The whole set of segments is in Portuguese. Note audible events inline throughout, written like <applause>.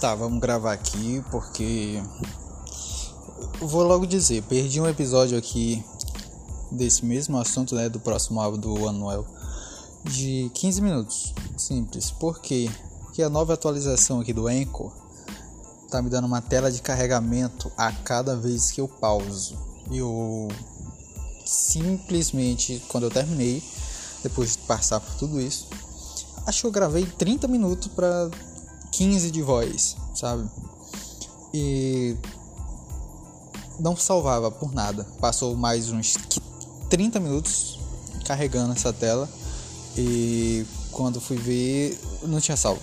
Tá, vamos gravar aqui porque. Vou logo dizer, perdi um episódio aqui desse mesmo assunto, né? Do próximo álbum do Anuel. De 15 minutos. Simples. Por quê? Porque a nova atualização aqui do Anchor tá me dando uma tela de carregamento a cada vez que eu pauso. Eu simplesmente, quando eu terminei, depois de passar por tudo isso, acho que eu gravei 30 minutos para 15 de voz, sabe? E não salvava por nada. Passou mais uns 30 minutos carregando essa tela e quando fui ver não tinha salvo.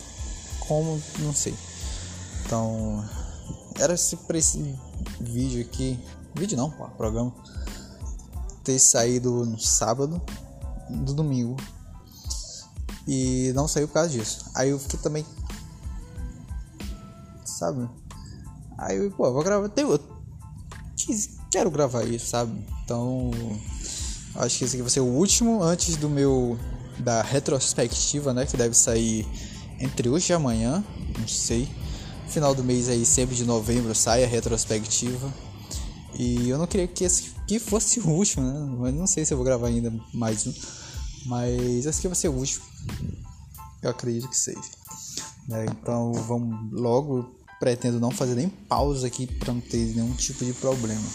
Como? Não sei. Então, era se pra esse vídeo aqui, vídeo não, pô, programa ter saído no sábado do domingo e não saiu por causa disso. Aí eu fiquei também sabe? Aí pô, vou gravar. Eu quero gravar isso, sabe? Então, acho que esse aqui vai ser o último antes do meu. da retrospectiva, né? Que deve sair entre hoje e amanhã, não sei. Final do mês aí, sempre de novembro, sai a retrospectiva. E eu não queria que esse que fosse o último, né? Mas não sei se eu vou gravar ainda mais um. Mas esse aqui vai ser o último. Eu acredito que seja. Né? Então vamos logo pretendo não fazer nem pausa aqui para não ter nenhum tipo de problema,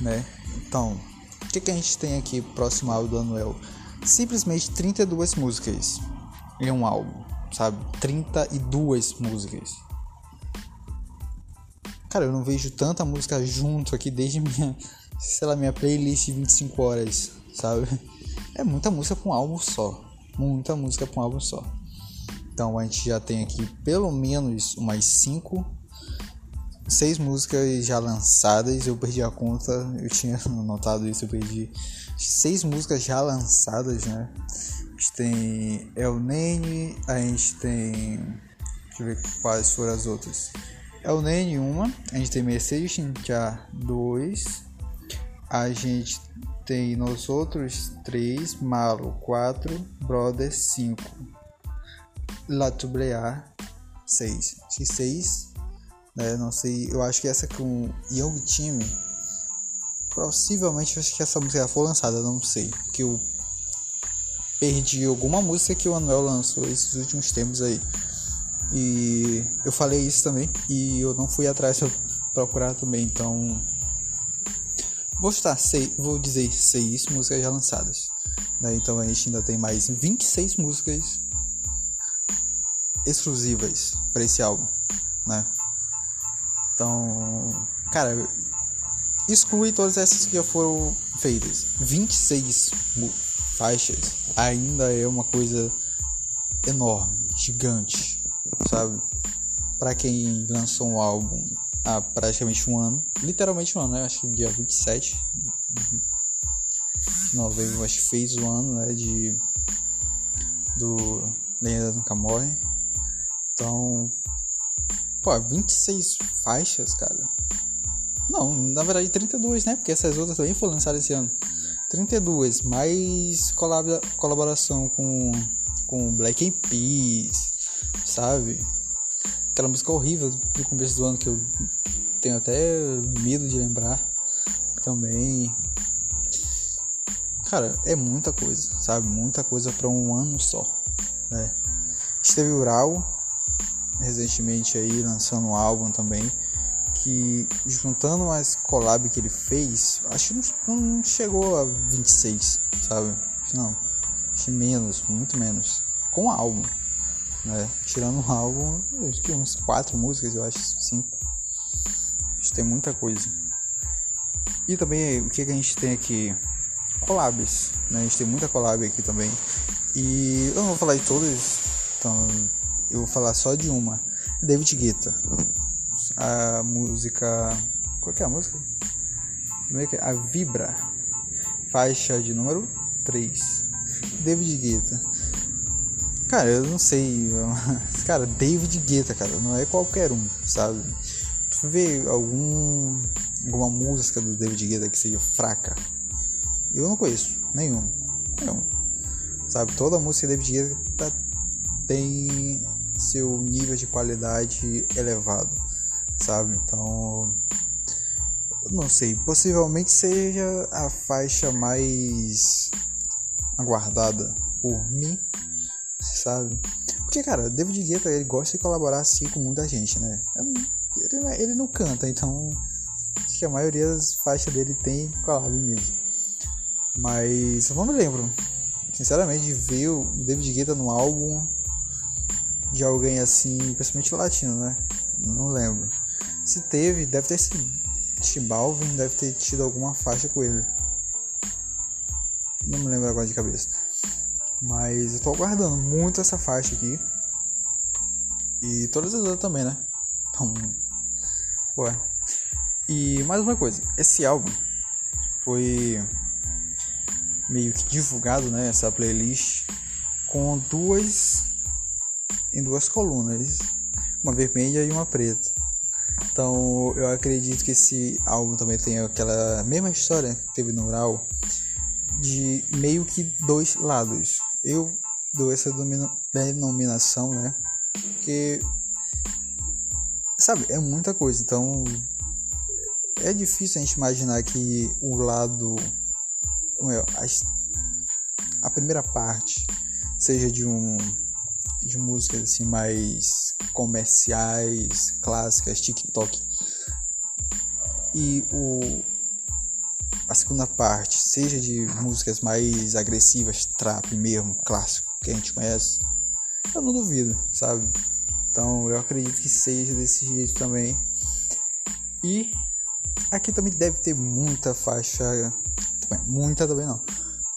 né? Então, o que, que a gente tem aqui próximo álbum do Anuel? Simplesmente 32 músicas em um álbum, sabe? 32 músicas. Cara, eu não vejo tanta música junto aqui desde minha, <laughs> sei lá, minha playlist de 25 horas, sabe? É muita música pra um álbum só. Muita música pra um álbum só. Então a gente já tem aqui pelo menos umas 5, 6 músicas já lançadas. Eu perdi a conta, eu tinha <laughs> notado isso, eu perdi 6 músicas já lançadas, né? A gente tem El Nene, a gente tem. Deixa eu ver quais foram as outras. El Nene, uma, a gente tem Mercedes já 2, a gente tem Nós Outros 3, Malo 4, Brothers 5. La Tublear 6. Acho 6. Né? Não sei. Eu acho que essa com Young Team. Possivelmente acho que essa música já foi lançada, não sei. Porque eu perdi alguma música que o Anuel lançou esses últimos tempos aí. E eu falei isso também. E eu não fui atrás pra procurar também. Então. Vou estar seis, vou dizer seis músicas já lançadas. Né? Então a gente ainda tem mais 26 músicas exclusivas para esse álbum, né? Então, cara, exclui todas essas que já foram feitas. 26 faixas ainda é uma coisa enorme, gigante, sabe? Para quem lançou um álbum há praticamente um ano, literalmente um ano, né? Acho que dia 27 de novembro, acho que fez o ano, né? De do Lenda Nunca Morre. Então, pô, 26 faixas, cara. Não, na verdade 32, né? Porque essas outras também foram lançadas esse ano. 32, mais colaboração com com Black Eyed Peas, sabe? Aquela música horrível do começo do ano que eu tenho até medo de lembrar também. Cara, é muita coisa, sabe? Muita coisa para um ano só, né? Esteve Ural, recentemente aí lançando um álbum também que juntando as collab que ele fez, acho que não, não chegou a 26, sabe? Não, acho menos, muito menos. Com álbum, né? Tirando o álbum, acho que uns quatro músicas, eu acho, cinco. Acho que tem muita coisa. E também o que, a gente tem aqui? Collabs, né? A gente tem muita collab aqui também. E eu não vou falar de todas, então eu vou falar só de uma. David Guetta. A música. Qual que é a música? É é? A Vibra. Faixa de número 3. David Guetta. Cara, eu não sei. <laughs> Cara, David Guetta, cara, não é qualquer um, sabe? Tu vê algum alguma música do David Guetta que seja fraca? Eu não conheço nenhum. Nenhum. Sabe, toda música David Guetta tem seu nível de qualidade elevado, sabe? Então, não sei, possivelmente seja a faixa mais aguardada por mim, sabe? Porque, cara, David Guetta, ele gosta de colaborar assim com muita gente, né? Ele, ele não canta, então acho que a maioria das faixas dele tem collab mesmo. Mas eu não me lembro, sinceramente, de ver o David Guetta no álbum de alguém assim, principalmente latino, né? Não lembro. Se teve, deve ter sido Balvin deve ter tido alguma faixa com ele. Não me lembro agora de cabeça. Mas eu tô aguardando muito essa faixa aqui. E todas as outras também, né? Então. Ué. E mais uma coisa, esse álbum foi meio que divulgado, né? Essa playlist com duas em duas colunas, uma vermelha e uma preta. Então eu acredito que esse álbum também tem aquela mesma história que teve no Ural, de meio que dois lados. Eu dou essa denominação, né? Porque, sabe, é muita coisa. Então é difícil a gente imaginar que o lado, a primeira parte seja de um de músicas assim mais comerciais, clássicas, TikTok. E o a segunda parte, seja de músicas mais agressivas, trap mesmo, clássico, que a gente conhece, eu não duvido, sabe? Então eu acredito que seja desse jeito também. E aqui também deve ter muita faixa, muita também não,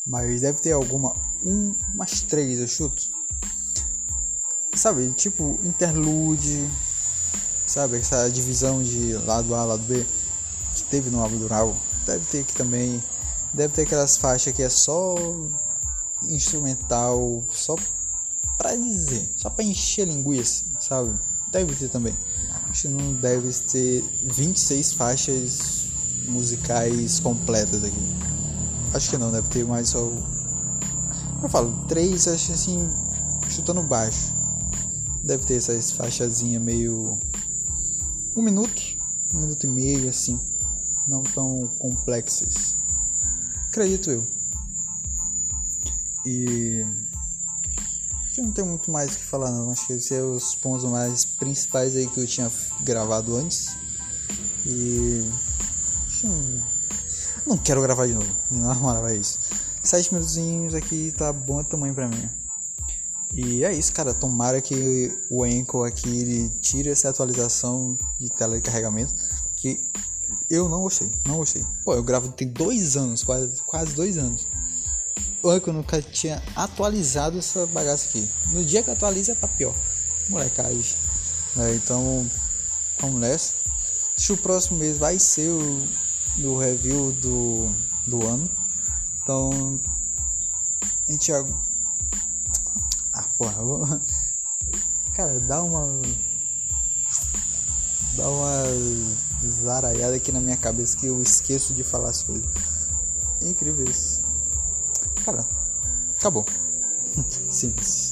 mas deve ter alguma, um, umas três eu chuto, sabe, tipo interlude, sabe, essa divisão de lado A, lado B que teve no álbum do Raul. Deve ter aqui também, deve ter aquelas faixas que é só instrumental, só pra dizer, só pra encher linguiça, sabe? Deve ter também. Acho que não deve ter 26 faixas musicais completas aqui. Acho que não, deve ter mais só. Eu falo, três, acho assim, chutando baixo. Deve ter essas faixazinhas meio. Um minuto, um minuto e meio assim. Não tão complexas. Acredito eu. E. Que não tem muito mais o que falar não. Acho que esses são os pontos mais principais aí que eu tinha gravado antes. E. Não, não quero gravar de novo. <laughs> Na moral, é isso. Sete minutinhos aqui tá bom tamanho pra mim. E é isso, cara. Tomara que o Enco aqui ele tire essa atualização de tela de carregamento. Que eu não gostei, não gostei. Pô, eu gravo tem dois anos, quase, quase dois anos. O Enco nunca tinha atualizado essa bagaça aqui. No dia que atualiza tá pior. Molecagem. É, então, vamos nessa. Acho que o próximo mês vai ser o, o review do, do ano. Então, a gente porra, vou... <laughs> Cara, dá uma. Dá uma zaralhada aqui na minha cabeça que eu esqueço de falar as coisas. É incrível isso. Cara, acabou. <laughs> Simples.